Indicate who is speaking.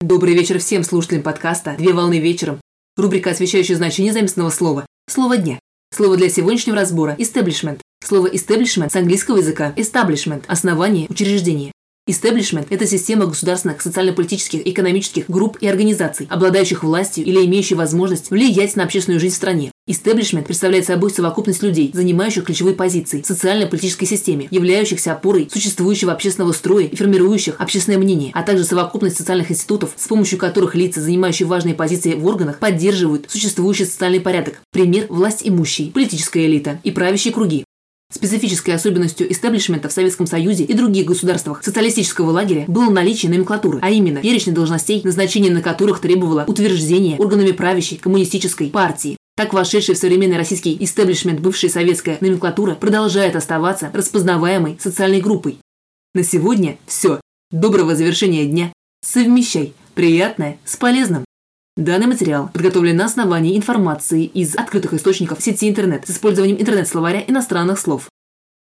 Speaker 1: Добрый вечер всем слушателям подкаста «Две волны вечером». Рубрика, освещающая значение заместного слова. Слово дня. Слово для сегодняшнего разбора – establishment. Слово establishment с английского языка – establishment – основание, учреждение. Истеблишмент – это система государственных, социально-политических, экономических групп и организаций, обладающих властью или имеющих возможность влиять на общественную жизнь в стране. Истеблишмент представляет собой совокупность людей, занимающих ключевые позиции в социально-политической системе, являющихся опорой существующего общественного строя и формирующих общественное мнение, а также совокупность социальных институтов, с помощью которых лица, занимающие важные позиции в органах, поддерживают существующий социальный порядок. Пример – власть имущие, политическая элита и правящие круги. Специфической особенностью истеблишмента в Советском Союзе и других государствах социалистического лагеря было наличие номенклатуры, а именно перечня должностей, назначение на которых требовало утверждения органами правящей коммунистической партии. Так вошедший в современный российский истеблишмент бывшая советская номенклатура продолжает оставаться распознаваемой социальной группой. На сегодня все. Доброго завершения дня. Совмещай приятное с полезным. Данный материал подготовлен на основании информации из открытых источников сети интернет с использованием интернет-словаря иностранных слов.